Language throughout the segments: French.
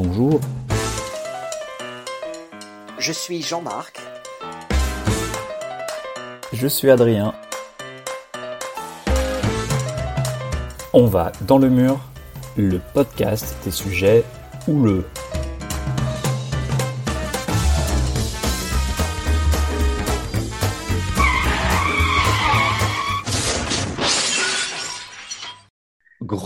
Bonjour. Je suis Jean-Marc. Je suis Adrien. On va dans le mur, le podcast des sujets houleux.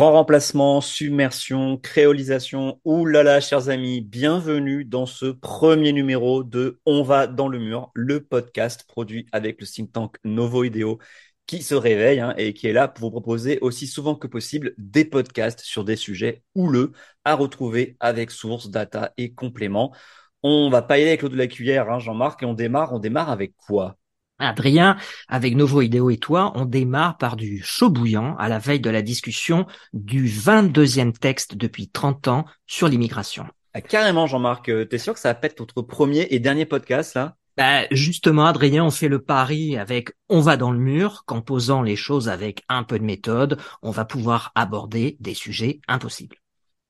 Grand remplacement, submersion, créolisation. Ouh là là, chers amis, bienvenue dans ce premier numéro de On va dans le mur, le podcast produit avec le think tank Novo Ideo qui se réveille hein, et qui est là pour vous proposer aussi souvent que possible des podcasts sur des sujets houleux à retrouver avec sources, data et compléments. On va pas y aller avec l'eau de la cuillère, hein, Jean-Marc, et on démarre. On démarre avec quoi? Adrien, avec Novo Ideo et toi, on démarre par du chaud bouillant à la veille de la discussion du 22e texte depuis 30 ans sur l'immigration. Ah, carrément, Jean-Marc, euh, t'es sûr que ça être notre premier et dernier podcast là? Bah, justement, Adrien, on fait le pari avec on va dans le mur, qu'en posant les choses avec un peu de méthode, on va pouvoir aborder des sujets impossibles.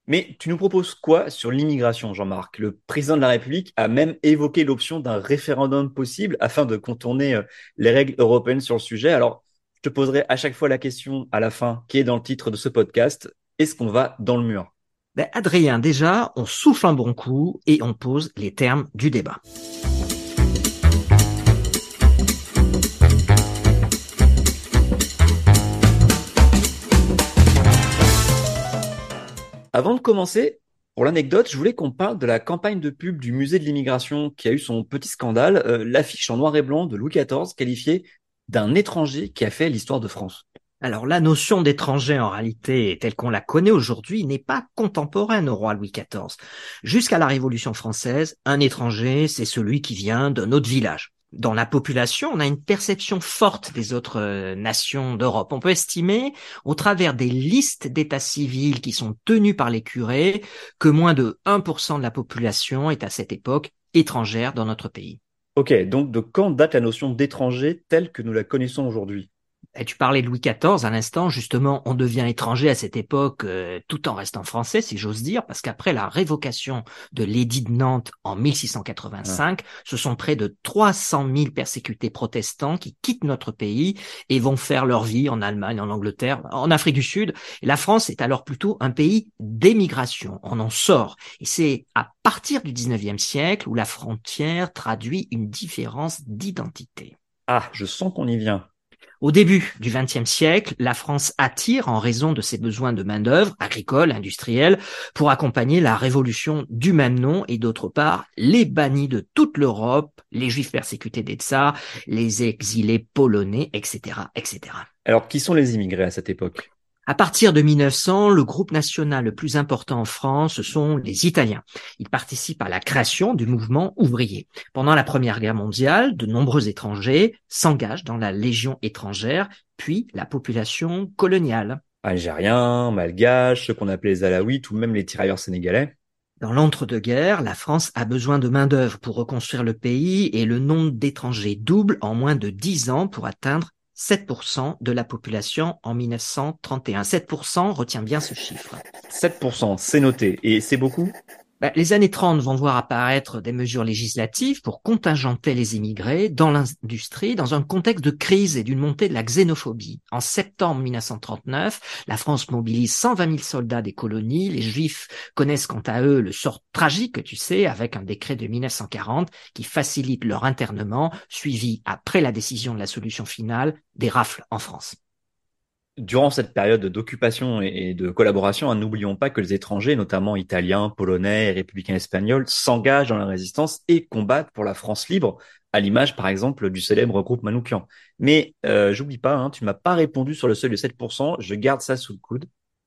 Mais tu nous proposes quoi sur l'immigration, Jean-Marc? Le président de la République a même évoqué l'option d'un référendum possible afin de contourner euh, les règles européennes sur le sujet. Alors, je te poserai à chaque fois la question à la fin qui est dans le titre de ce podcast. Est-ce qu'on va dans le mur? Ben, Adrien, déjà, on souffle un bon coup et on pose les termes du débat. Avant de commencer, pour l'anecdote, je voulais qu'on parle de la campagne de pub du musée de l'immigration qui a eu son petit scandale, euh, l'affiche en noir et blanc de Louis XIV qualifiée d'un étranger qui a fait l'histoire de France. Alors la notion d'étranger en réalité telle qu'on la connaît aujourd'hui n'est pas contemporaine au roi Louis XIV. Jusqu'à la Révolution française, un étranger, c'est celui qui vient d'un autre village dans la population, on a une perception forte des autres euh, nations d'Europe. On peut estimer, au travers des listes d'états civils qui sont tenues par les curés, que moins de 1% de la population est à cette époque étrangère dans notre pays. Ok, donc de quand date la notion d'étranger telle que nous la connaissons aujourd'hui? Et tu parlais de Louis XIV à l'instant, justement, on devient étranger à cette époque euh, tout en restant français, si j'ose dire, parce qu'après la révocation de l'édit de Nantes en 1685, ce sont près de 300 000 persécutés protestants qui quittent notre pays et vont faire leur vie en Allemagne, en Angleterre, en Afrique du Sud. La France est alors plutôt un pays d'émigration. On en sort. Et c'est à partir du 19e siècle où la frontière traduit une différence d'identité. Ah, je sens qu'on y vient. Au début du XXe siècle, la France attire en raison de ses besoins de main-d'œuvre agricole, industrielle, pour accompagner la révolution du même nom et d'autre part, les bannis de toute l'Europe, les juifs persécutés des les exilés polonais, etc., etc. Alors, qui sont les immigrés à cette époque? À partir de 1900, le groupe national le plus important en France, ce sont les Italiens. Ils participent à la création du mouvement ouvrier. Pendant la Première Guerre mondiale, de nombreux étrangers s'engagent dans la Légion étrangère, puis la population coloniale. Algériens, malgaches, ceux qu'on appelait les Alaouites ou même les tirailleurs sénégalais. Dans l'entre-deux-guerres, la France a besoin de main-d'œuvre pour reconstruire le pays et le nombre d'étrangers double en moins de dix ans pour atteindre 7% de la population en 1931. 7%, retiens bien ce chiffre. 7%, c'est noté. Et c'est beaucoup? Bah, les années 30 vont voir apparaître des mesures législatives pour contingenter les immigrés dans l'industrie dans un contexte de crise et d'une montée de la xénophobie. En septembre 1939, la France mobilise 120 000 soldats des colonies. Les Juifs connaissent quant à eux le sort tragique, tu sais, avec un décret de 1940 qui facilite leur internement, suivi après la décision de la solution finale des rafles en France durant cette période d'occupation et de collaboration, hein, n'oublions pas que les étrangers, notamment italiens, polonais et républicains espagnols, s'engagent dans la résistance et combattent pour la France libre, à l'image par exemple du célèbre groupe Manoukian. Mais euh, j'oublie pas, hein, tu m'as pas répondu sur le seuil de 7%, je garde ça sous le coude.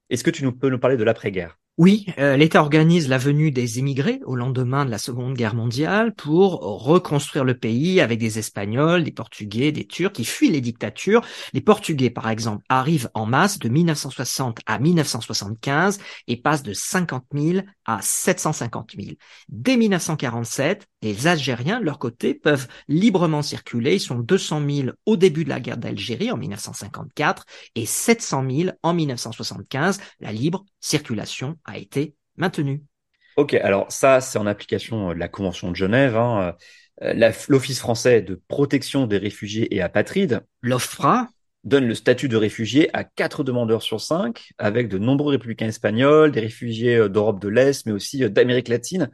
Est-ce que tu nous peux nous parler de l'après-guerre? Oui, euh, l'État organise la venue des immigrés au lendemain de la Seconde Guerre mondiale pour reconstruire le pays avec des Espagnols, des Portugais, des Turcs qui fuient les dictatures. Les Portugais, par exemple, arrivent en masse de 1960 à 1975 et passent de 50 000 à 750 000. Dès 1947, les Algériens, de leur côté, peuvent librement circuler. Ils sont 200 000 au début de la guerre d'Algérie en 1954 et 700 000 en 1975. La libre circulation a été maintenue. Ok, alors ça, c'est en application de la Convention de Genève. Hein. L'Office français de protection des réfugiés et apatrides, l'OFPRA, donne le statut de réfugié à quatre demandeurs sur cinq, avec de nombreux républicains espagnols, des réfugiés d'Europe de l'Est, mais aussi d'Amérique latine.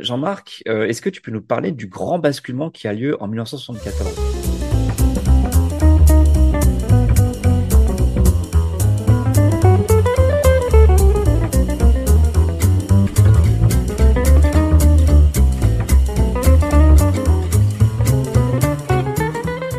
Jean-Marc, est-ce que tu peux nous parler du grand basculement qui a lieu en 1974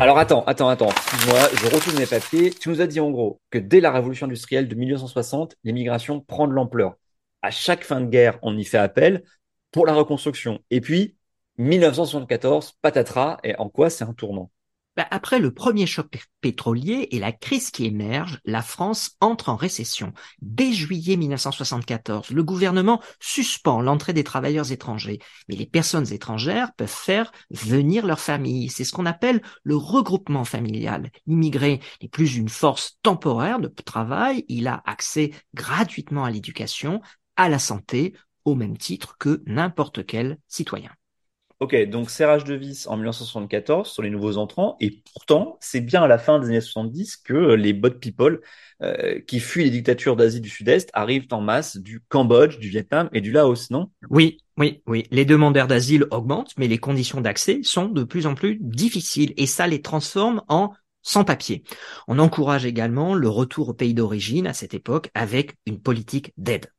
Alors attends, attends, attends. Moi, je retourne mes papiers. Tu nous as dit en gros que dès la révolution industrielle de 1960, l'immigration prend de l'ampleur. À chaque fin de guerre, on y fait appel pour la reconstruction. Et puis, 1974, patatras, et en quoi c'est un tournant? Bah, après le premier choc pétrolier et la crise qui émerge, la France entre en récession. Dès juillet 1974, le gouvernement suspend l'entrée des travailleurs étrangers, mais les personnes étrangères peuvent faire venir leur famille. C'est ce qu'on appelle le regroupement familial. L'immigré n'est plus une force temporaire de travail, il a accès gratuitement à l'éducation, à la santé, au même titre que n'importe quel citoyen. Ok, donc serrage de vis en 1974 sur les nouveaux entrants, et pourtant, c'est bien à la fin des années 70 que les bot people euh, qui fuient les dictatures d'Asie du Sud-Est arrivent en masse du Cambodge, du Vietnam et du Laos, non? Oui, oui, oui. Les demandeurs d'asile augmentent, mais les conditions d'accès sont de plus en plus difficiles, et ça les transforme en sans-papiers. On encourage également le retour au pays d'origine à cette époque avec une politique d'aide.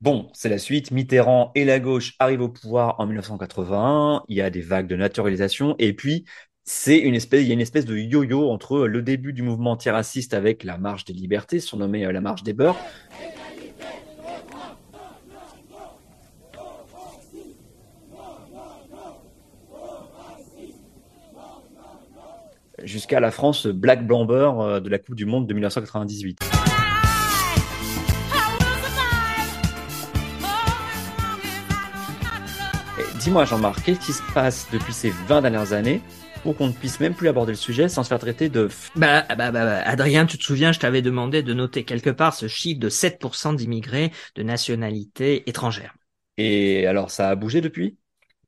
Bon, c'est la suite. Mitterrand et la gauche arrivent au pouvoir en 1981. Il y a des vagues de naturalisation. Et puis, c'est une espèce, il y a une espèce de yo-yo entre le début du mouvement antiraciste avec la marche des libertés, surnommée euh, la marche des beurs. Jusqu'à la France Black Blamber euh, de la Coupe du Monde de 1998. Dis-moi, Jean-Marc, qu'est-ce qui se passe depuis ces 20 dernières années pour qu'on ne puisse même plus aborder le sujet sans se faire traiter de... Bah, bah, bah, bah, Adrien, tu te souviens, je t'avais demandé de noter quelque part ce chiffre de 7% d'immigrés de nationalité étrangère. Et alors, ça a bougé depuis?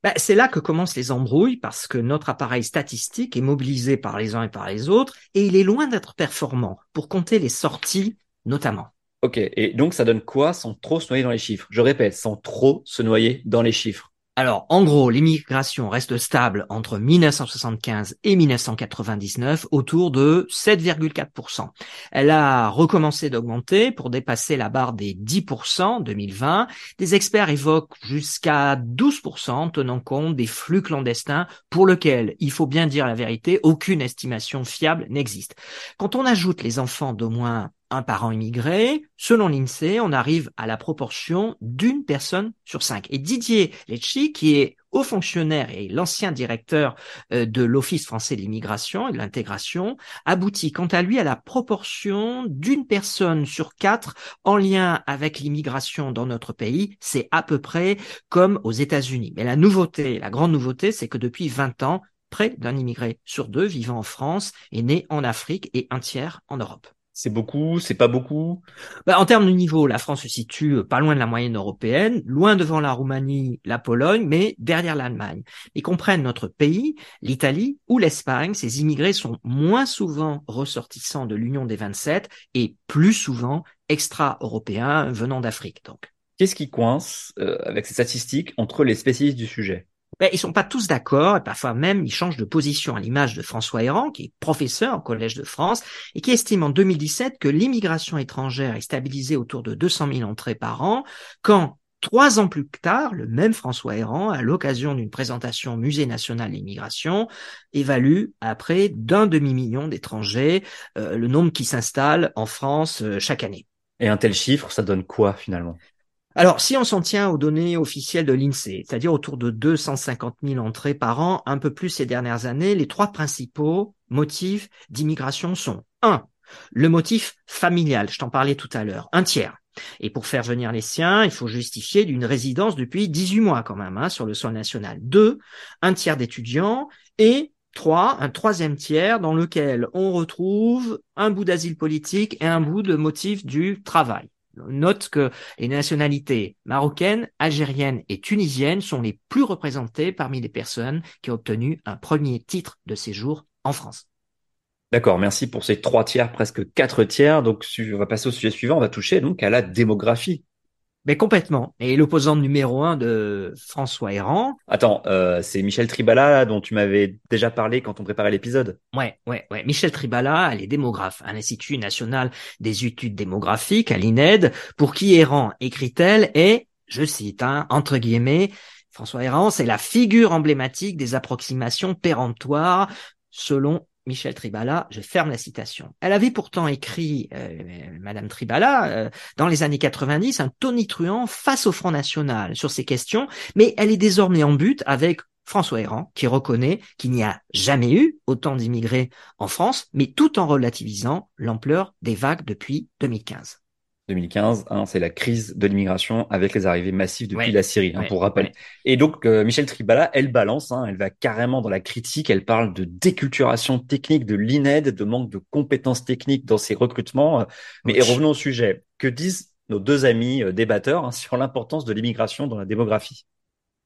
Bah, c'est là que commencent les embrouilles parce que notre appareil statistique est mobilisé par les uns et par les autres et il est loin d'être performant pour compter les sorties notamment. Ok, et donc ça donne quoi sans trop se noyer dans les chiffres? Je répète, sans trop se noyer dans les chiffres. Alors, en gros, l'immigration reste stable entre 1975 et 1999 autour de 7,4%. Elle a recommencé d'augmenter pour dépasser la barre des 10% en 2020. Des experts évoquent jusqu'à 12% tenant compte des flux clandestins pour lesquels, il faut bien dire la vérité, aucune estimation fiable n'existe. Quand on ajoute les enfants d'au moins un parent immigré, selon l'INSEE, on arrive à la proportion d'une personne sur cinq. Et Didier Lecci, qui est haut fonctionnaire et l'ancien directeur euh, de l'Office français de l'immigration et de l'intégration, aboutit quant à lui à la proportion d'une personne sur quatre en lien avec l'immigration dans notre pays. C'est à peu près comme aux États-Unis. Mais la nouveauté, la grande nouveauté, c'est que depuis 20 ans, près d'un immigré sur deux vivant en France est né en Afrique et un tiers en Europe. C'est beaucoup, c'est pas beaucoup? Bah, en termes de niveau, la France se situe euh, pas loin de la moyenne européenne, loin devant la Roumanie, la Pologne, mais derrière l'Allemagne. Et comprennent notre pays, l'Italie ou l'Espagne, ces immigrés sont moins souvent ressortissants de l'Union des 27 et plus souvent extra-européens venant d'Afrique. Donc. Qu'est-ce qui coince euh, avec ces statistiques entre les spécialistes du sujet? Ben, ils sont pas tous d'accord, et parfois même ils changent de position à l'image de François Héran, qui est professeur au Collège de France, et qui estime en 2017 que l'immigration étrangère est stabilisée autour de 200 000 entrées par an, quand Trois ans plus tard, le même François Héran, à l'occasion d'une présentation au Musée national de l'immigration, évalue à près d'un demi-million d'étrangers euh, le nombre qui s'installe en France euh, chaque année. Et un tel chiffre, ça donne quoi finalement? Alors, si on s'en tient aux données officielles de l'INSEE, c'est-à-dire autour de 250 000 entrées par an, un peu plus ces dernières années, les trois principaux motifs d'immigration sont 1. Le motif familial, je t'en parlais tout à l'heure, un tiers. Et pour faire venir les siens, il faut justifier d'une résidence depuis 18 mois quand même hein, sur le sol national. 2. Un tiers d'étudiants et 3. Un troisième tiers dans lequel on retrouve un bout d'asile politique et un bout de motif du travail. Note que les nationalités marocaines, algériennes et tunisiennes sont les plus représentées parmi les personnes qui ont obtenu un premier titre de séjour en France. D'accord, merci pour ces trois tiers, presque quatre tiers. Donc, on va passer au sujet suivant. On va toucher donc à la démographie. Mais complètement. Et l'opposant numéro un de François Héran. Attends, euh, c'est Michel Tribala dont tu m'avais déjà parlé quand on préparait l'épisode. Ouais, ouais, ouais. Michel Tribala, elle est démographe à l'Institut national des études démographiques, à l'INED, pour qui Héran, écrit-elle, est, je cite, hein, entre guillemets, François Héran, c'est la figure emblématique des approximations péremptoires selon Michel Tribala, je ferme la citation. Elle avait pourtant écrit, euh, Madame Tribala, euh, dans les années 90, un tonitruant face au Front National sur ces questions, mais elle est désormais en but avec François Héran, qui reconnaît qu'il n'y a jamais eu autant d'immigrés en France, mais tout en relativisant l'ampleur des vagues depuis 2015. 2015, hein, c'est la crise de l'immigration avec les arrivées massives depuis la Syrie, hein, pour rappel. Et donc, euh, Michel Tribala, elle balance, hein, elle va carrément dans la critique, elle parle de déculturation technique de l'INED, de manque de compétences techniques dans ses recrutements. Mais revenons au sujet. Que disent nos deux amis euh, débatteurs sur l'importance de l'immigration dans la démographie?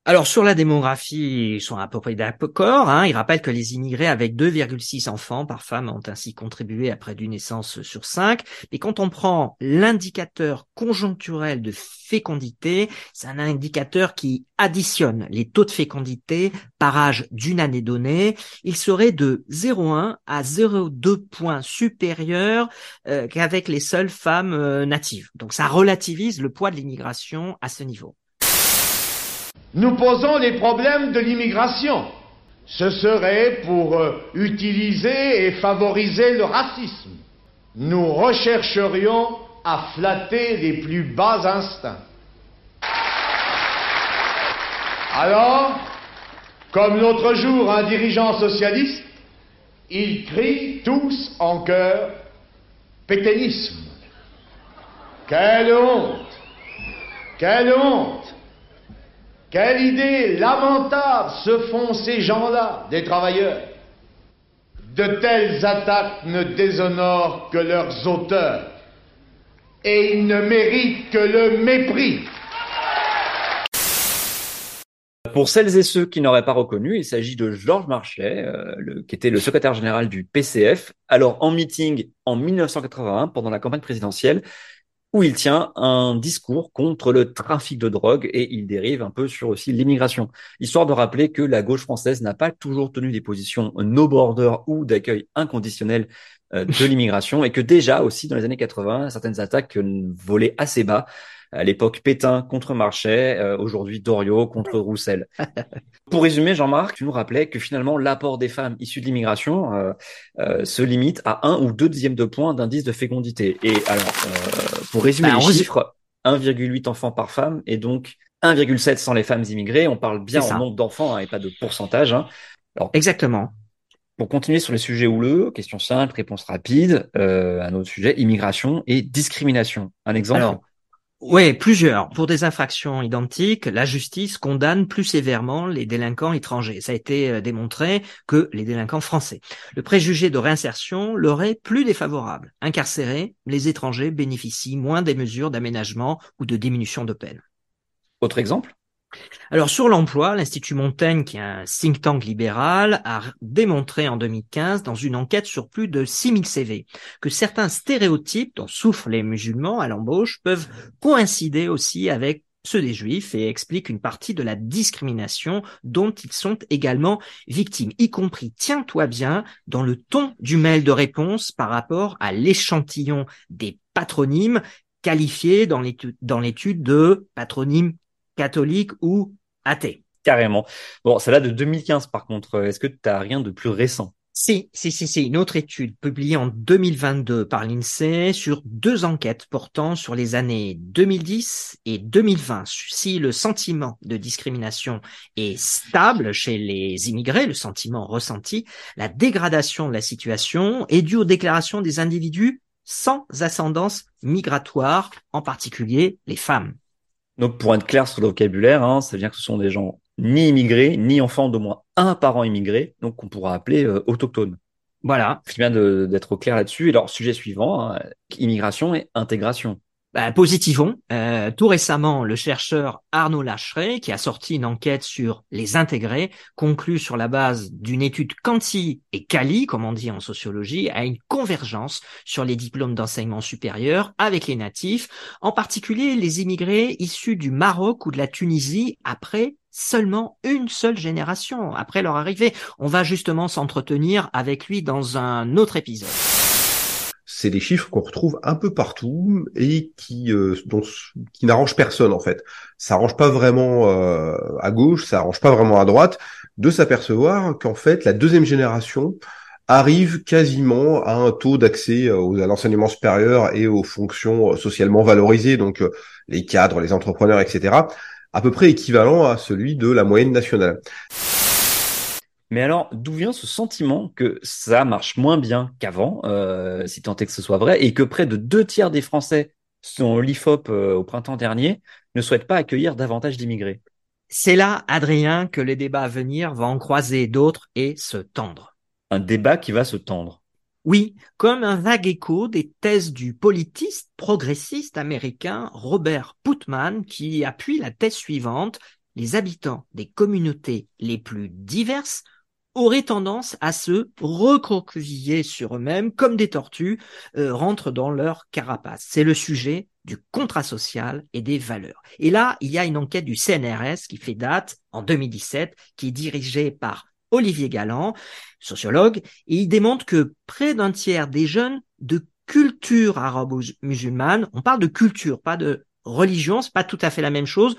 Alors sur la démographie, ils sont à peu près d'accord. Hein. Ils rappellent que les immigrés avec 2,6 enfants par femme ont ainsi contribué à près d'une naissance sur cinq. Mais quand on prend l'indicateur conjoncturel de fécondité, c'est un indicateur qui additionne les taux de fécondité par âge d'une année donnée. Il serait de 0,1 à 0,2 points supérieur euh, qu'avec les seules femmes euh, natives. Donc ça relativise le poids de l'immigration à ce niveau. Nous posons les problèmes de l'immigration. Ce serait pour euh, utiliser et favoriser le racisme. Nous rechercherions à flatter les plus bas instincts. Alors, comme l'autre jour un dirigeant socialiste, ils crient tous en chœur pétainisme. Quelle honte Quelle honte quelle idée lamentable se font ces gens-là, des travailleurs. De telles attaques ne déshonorent que leurs auteurs, et ils ne méritent que le mépris. Pour celles et ceux qui n'auraient pas reconnu, il s'agit de Georges Marchais, euh, qui était le secrétaire général du PCF, alors en meeting en 1981 pendant la campagne présidentielle, où il tient un discours contre le trafic de drogue et il dérive un peu sur aussi l'immigration, histoire de rappeler que la gauche française n'a pas toujours tenu des positions no border ou d'accueil inconditionnel euh, de l'immigration et que déjà aussi dans les années 80, certaines attaques volaient assez bas à l'époque Pétain contre Marchais, euh, aujourd'hui Doriot contre Roussel. Pour résumer, Jean-Marc, tu nous rappelais que finalement l'apport des femmes issues de l'immigration euh, euh, se limite à un ou deux dixièmes de points d'indice de fécondité. Et alors, pour résumer bah, les chiffres, 1,8 enfants par femme et donc 1,7 sans les femmes immigrées. On parle bien en nombre d'enfants hein, et pas de pourcentage. Hein. Alors, Exactement. Pour continuer sur les sujets houleux, question simple, réponse rapide, un autre sujet, immigration et discrimination. Un exemple oui, plusieurs. Pour des infractions identiques, la justice condamne plus sévèrement les délinquants étrangers. Ça a été euh, démontré que les délinquants français. Le préjugé de réinsertion leur est plus défavorable. Incarcérés, les étrangers bénéficient moins des mesures d'aménagement ou de diminution de peine. Autre exemple? Alors sur l'emploi, l'Institut Montaigne, qui est un think tank libéral, a démontré en 2015 dans une enquête sur plus de 6000 CV que certains stéréotypes dont souffrent les musulmans à l'embauche peuvent coïncider aussi avec ceux des juifs et expliquent une partie de la discrimination dont ils sont également victimes, y compris, tiens-toi bien, dans le ton du mail de réponse par rapport à l'échantillon des patronymes qualifiés dans l'étude de patronymes catholique ou athée. Carrément. Bon, ça date de 2015 par contre. Est-ce que tu rien de plus récent? Si, si, si, si. Une autre étude publiée en 2022 par l'INSEE sur deux enquêtes portant sur les années 2010 et 2020. Si le sentiment de discrimination est stable chez les immigrés, le sentiment ressenti, la dégradation de la situation est due aux déclarations des individus sans ascendance migratoire, en particulier les femmes. Donc, pour être clair sur le vocabulaire, hein, ça veut dire que ce sont des gens ni immigrés, ni enfants d'au moins un parent immigré, donc qu'on pourra appeler euh, autochtones. Voilà. C'est bien d'être au clair là-dessus. Alors, sujet suivant, hein, immigration et intégration. Bah, Positivons. Euh, tout récemment, le chercheur Arnaud Lacheret, qui a sorti une enquête sur les intégrés, conclut sur la base d'une étude quanti et quali, comme on dit en sociologie, à une convergence sur les diplômes d'enseignement supérieur avec les natifs, en particulier les immigrés issus du Maroc ou de la Tunisie après seulement une seule génération après leur arrivée. On va justement s'entretenir avec lui dans un autre épisode c'est des chiffres qu'on retrouve un peu partout et qui euh, n'arrangent personne en fait. Ça arrange pas vraiment euh, à gauche, ça arrange pas vraiment à droite de s'apercevoir qu'en fait la deuxième génération arrive quasiment à un taux d'accès euh, à l'enseignement supérieur et aux fonctions socialement valorisées, donc les cadres, les entrepreneurs, etc., à peu près équivalent à celui de la moyenne nationale. Mais alors, d'où vient ce sentiment que ça marche moins bien qu'avant, euh, si tant est que ce soit vrai, et que près de deux tiers des Français, selon l'IFOP euh, au printemps dernier, ne souhaitent pas accueillir davantage d'immigrés? C'est là, Adrien, que les débats à venir vont en croiser d'autres et se tendre. Un débat qui va se tendre. Oui, comme un vague écho des thèses du politiste progressiste américain Robert Putman qui appuie la thèse suivante les habitants des communautés les plus diverses auraient tendance à se recroqueviller sur eux-mêmes comme des tortues euh, rentrent dans leur carapace. C'est le sujet du contrat social et des valeurs. Et là, il y a une enquête du CNRS qui fait date en 2017, qui est dirigée par Olivier Galland, sociologue, et il démontre que près d'un tiers des jeunes de culture arabo-musulmane, on parle de culture, pas de religion, c'est pas tout à fait la même chose,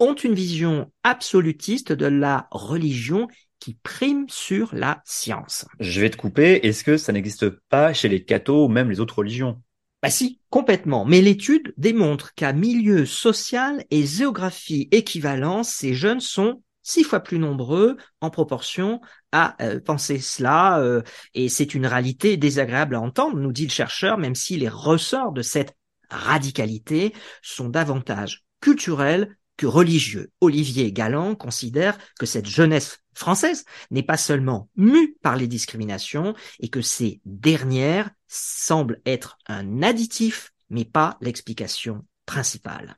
ont une vision absolutiste de la religion qui prime sur la science. Je vais te couper. Est-ce que ça n'existe pas chez les cathos ou même les autres religions? Bah si, complètement. Mais l'étude démontre qu'à milieu social et géographie équivalents, ces jeunes sont six fois plus nombreux en proportion à euh, penser cela. Euh, et c'est une réalité désagréable à entendre, nous dit le chercheur, même si les ressorts de cette radicalité sont davantage culturels religieux. Olivier Galland considère que cette jeunesse française n'est pas seulement mue par les discriminations et que ces dernières semblent être un additif, mais pas l'explication principale.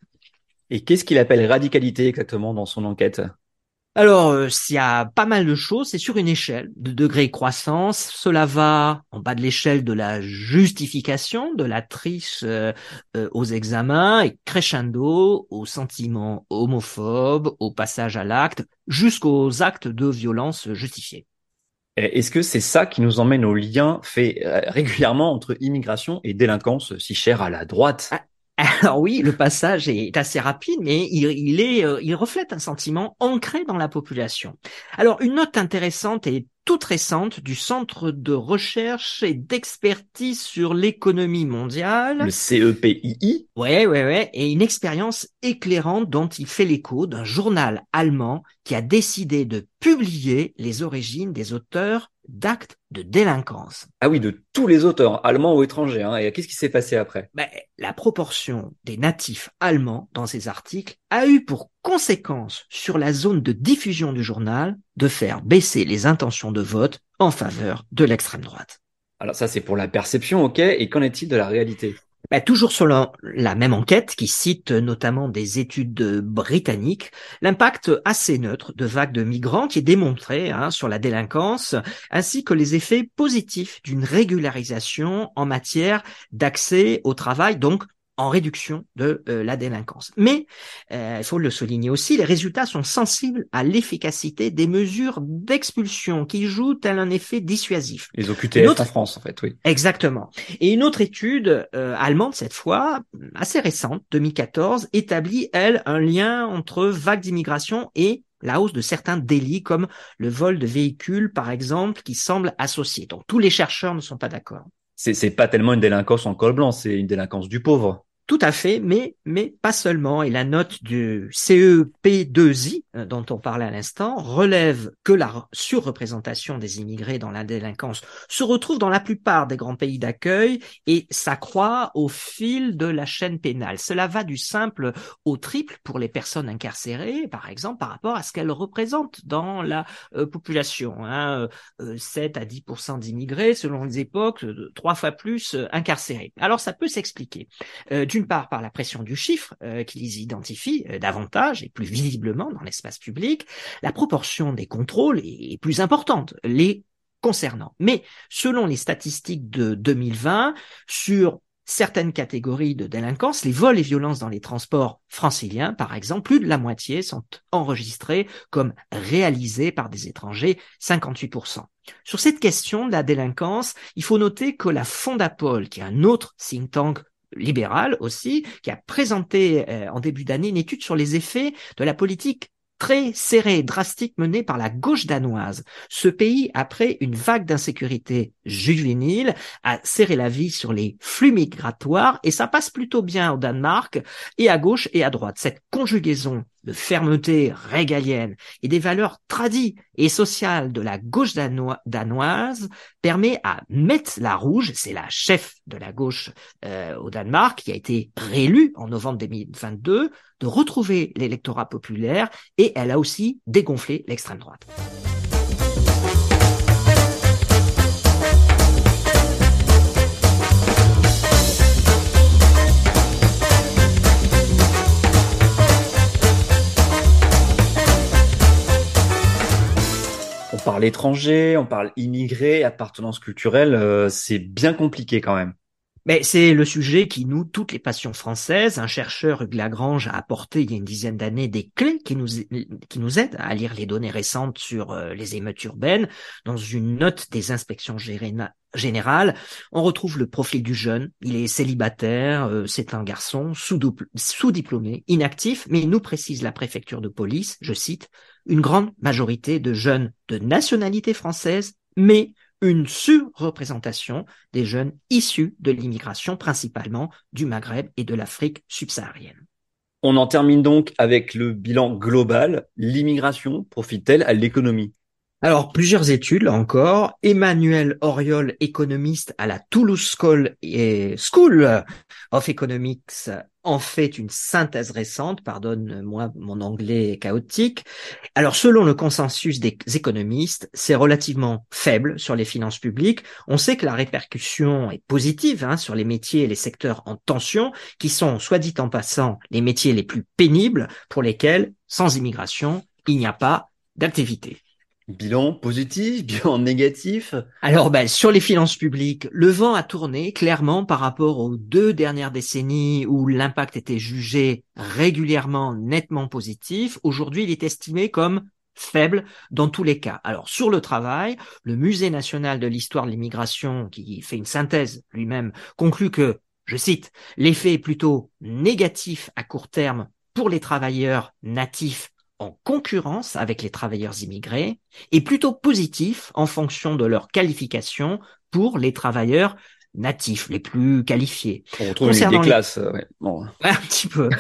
Et qu'est-ce qu'il appelle radicalité exactement dans son enquête? Alors, euh, s'il y a pas mal de choses, c'est sur une échelle de degré croissance. Cela va en bas de l'échelle de la justification, de la triche euh, euh, aux examens, et crescendo aux sentiments homophobes, au passage à l'acte, jusqu'aux actes de violence justifiés. Est-ce que c'est ça qui nous emmène au lien fait régulièrement entre immigration et délinquance si cher à la droite? Ah, alors oui, le passage est assez rapide, mais il, est, euh, il reflète un sentiment ancré dans la population. Alors une note intéressante et toute récente du Centre de recherche et d'expertise sur l'économie mondiale. Le CEPII. Ouais, ouais, ouais. Et une expérience éclairante dont il fait l'écho d'un journal allemand qui a décidé de publier les origines des auteurs d'actes de délinquance. Ah oui, de tous les auteurs, allemands ou étrangers. Hein. Et qu'est-ce qui s'est passé après? Ben, La proportion des natifs allemands dans ces articles a eu pour conséquence sur la zone de diffusion du journal de faire baisser les intentions de vote en faveur de l'extrême droite. Alors ça, c'est pour la perception, ok? Et qu'en est-il de la réalité? Bah, toujours selon la même enquête, qui cite notamment des études britanniques, l'impact assez neutre de vagues de migrants qui est démontré hein, sur la délinquance, ainsi que les effets positifs d'une régularisation en matière d'accès au travail, donc en réduction de euh, la délinquance. Mais, euh, il faut le souligner aussi, les résultats sont sensibles à l'efficacité des mesures d'expulsion qui jouent tel un effet dissuasif. Les OQTF en France, en fait, oui. Exactement. Et une autre étude euh, allemande, cette fois, assez récente, 2014, établit, elle, un lien entre vagues d'immigration et la hausse de certains délits comme le vol de véhicules, par exemple, qui semblent associés. Donc tous les chercheurs ne sont pas d'accord c'est pas tellement une délinquance en col blanc, c'est une délinquance du pauvre. Tout à fait, mais mais pas seulement. Et la note du CEP2I euh, dont on parlait à l'instant relève que la surreprésentation des immigrés dans la délinquance se retrouve dans la plupart des grands pays d'accueil et s'accroît au fil de la chaîne pénale. Cela va du simple au triple pour les personnes incarcérées, par exemple, par rapport à ce qu'elles représentent dans la euh, population. Hein, 7 euh, à 10% d'immigrés selon les époques, trois fois plus incarcérés. Alors ça peut s'expliquer d'une part par la pression du chiffre qui les identifie davantage et plus visiblement dans l'espace public, la proportion des contrôles est plus importante. Les concernant. Mais selon les statistiques de 2020, sur certaines catégories de délinquance, les vols et violences dans les transports franciliens, par exemple, plus de la moitié sont enregistrés comme réalisés par des étrangers, 58%. Sur cette question de la délinquance, il faut noter que la Fondapol, qui est un autre think tank libéral aussi, qui a présenté euh, en début d'année une étude sur les effets de la politique très serré, drastique mené par la gauche danoise. Ce pays, après une vague d'insécurité juvénile, a serré la vie sur les flux migratoires et ça passe plutôt bien au Danemark et à gauche et à droite. Cette conjugaison de fermeté régalienne et des valeurs tradies et sociales de la gauche danoise permet à Mette la Rouge, c'est la chef de la gauche euh, au Danemark, qui a été réélue en novembre 2022, de retrouver l'électorat populaire et elle a aussi dégonflé l'extrême droite. Parle étranger, on parle immigré, appartenance culturelle, euh, c'est bien compliqué quand même. Mais c'est le sujet qui noue toutes les passions françaises. Un chercheur, Hugues Lagrange, a apporté il y a une dizaine d'années des clés qui nous, qui nous aident à lire les données récentes sur euh, les émeutes urbaines. Dans une note des inspections générales, on retrouve le profil du jeune. Il est célibataire, euh, c'est un garçon, sous-diplômé, inactif, mais il nous précise la préfecture de police, je cite, une grande majorité de jeunes de nationalité française, mais une surreprésentation des jeunes issus de l'immigration, principalement du Maghreb et de l'Afrique subsaharienne. On en termine donc avec le bilan global. L'immigration profite-t-elle à l'économie? Alors, plusieurs études, là encore. Emmanuel Oriol, économiste à la Toulouse School of Economics, en fait une synthèse récente, pardonne-moi mon anglais chaotique. Alors, selon le consensus des économistes, c'est relativement faible sur les finances publiques. On sait que la répercussion est positive hein, sur les métiers et les secteurs en tension, qui sont, soit dit en passant, les métiers les plus pénibles, pour lesquels, sans immigration, il n'y a pas d'activité. Bilan positif, bilan négatif Alors, ben, sur les finances publiques, le vent a tourné clairement par rapport aux deux dernières décennies où l'impact était jugé régulièrement nettement positif. Aujourd'hui, il est estimé comme faible dans tous les cas. Alors, sur le travail, le Musée national de l'histoire de l'immigration, qui fait une synthèse lui-même, conclut que, je cite, l'effet est plutôt négatif à court terme pour les travailleurs natifs en concurrence avec les travailleurs immigrés et plutôt positif en fonction de leur qualification pour les travailleurs natifs, les plus qualifiés. On retrouve Concernant des classes. Euh, Un petit peu.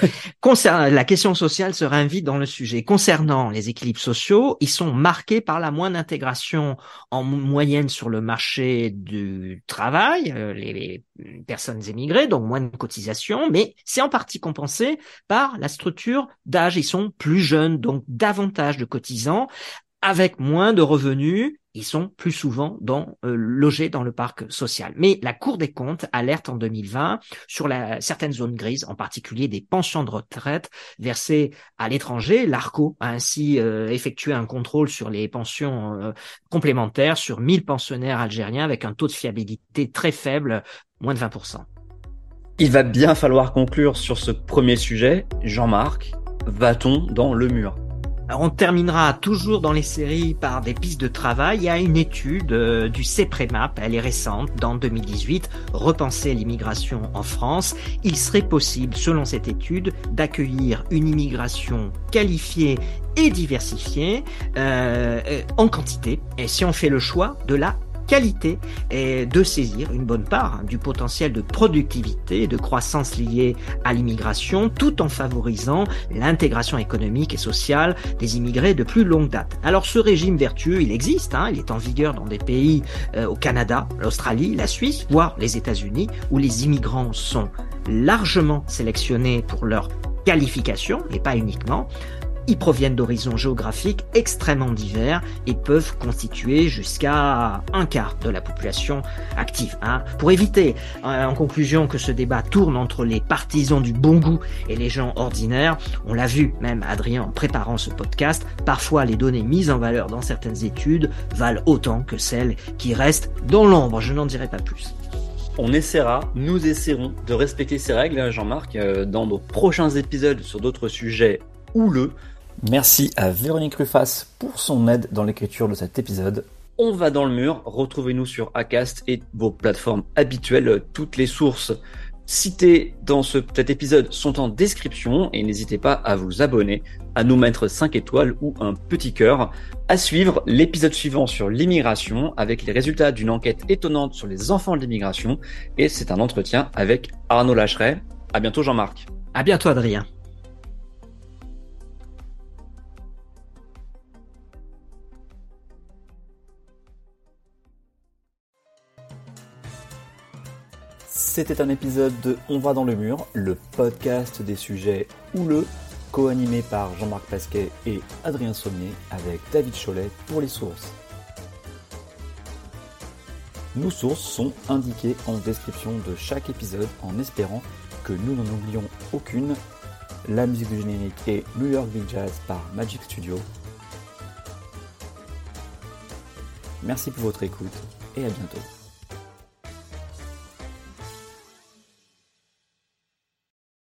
Concernant la question sociale se réinvite dans le sujet. Concernant les équilibres sociaux, ils sont marqués par la moindre intégration en moyenne sur le marché du travail, euh, les personnes émigrées, donc moins de cotisations, mais c'est en partie compensé par la structure d'âge. Ils sont plus jeunes, donc davantage de cotisants, avec moins de revenus, ils sont plus souvent euh, logés dans le parc social. Mais la Cour des comptes alerte en 2020 sur la, certaines zones grises, en particulier des pensions de retraite versées à l'étranger. L'ARCO a ainsi euh, effectué un contrôle sur les pensions euh, complémentaires sur 1000 pensionnaires algériens avec un taux de fiabilité très faible, moins de 20%. Il va bien falloir conclure sur ce premier sujet. Jean-Marc, va-t-on dans le mur? On terminera toujours dans les séries par des pistes de travail. Il y a une étude euh, du CEPREMAP, elle est récente, dans 2018, Repenser l'immigration en France. Il serait possible, selon cette étude, d'accueillir une immigration qualifiée et diversifiée euh, euh, en quantité, et si on fait le choix de la qualité est de saisir une bonne part hein, du potentiel de productivité et de croissance lié à l'immigration, tout en favorisant l'intégration économique et sociale des immigrés de plus longue date. Alors ce régime vertueux, il existe, hein, il est en vigueur dans des pays euh, au Canada, l'Australie, la Suisse, voire les États-Unis, où les immigrants sont largement sélectionnés pour leur qualification, et pas uniquement, Ils proviennent d'horizons géographiques extrêmement divers et peuvent constituer jusqu'à un quart de la population active. Hein. Pour éviter, euh, en conclusion, que ce débat tourne entre les partisans du bon goût et les gens ordinaires, on l'a vu même Adrien en préparant ce podcast, parfois les données mises en valeur dans certaines études valent autant que celles qui restent dans l'ombre. Je n'en dirai pas plus. On essaiera, nous essaierons de respecter ces règles, hein, Jean-Marc, euh, dans nos prochains épisodes sur d'autres sujets houleux. Merci à Véronique Ruffas pour son aide dans l'écriture de cet épisode. On va dans le mur, retrouvez-nous sur Acast et vos plateformes habituelles. Toutes les sources citées dans ce, cet épisode sont en description et n'hésitez pas à vous abonner, à nous mettre 5 étoiles ou un petit cœur. À suivre l'épisode suivant sur l'immigration avec les résultats d'une enquête étonnante sur les enfants de l'immigration et c'est un entretien avec Arnaud Lacheret. À bientôt Jean-Marc. À bientôt Adrien. C'était un épisode de On va dans le mur, le podcast des sujets houleux, co-animé par Jean-Marc Pasquet et Adrien Sommier avec David Cholet pour les sources. Nos sources sont indiquées en description de chaque épisode en espérant que nous n'en oublions aucune. La musique du générique est New York Big Jazz par Magic Studio. Merci pour votre écoute et à bientôt.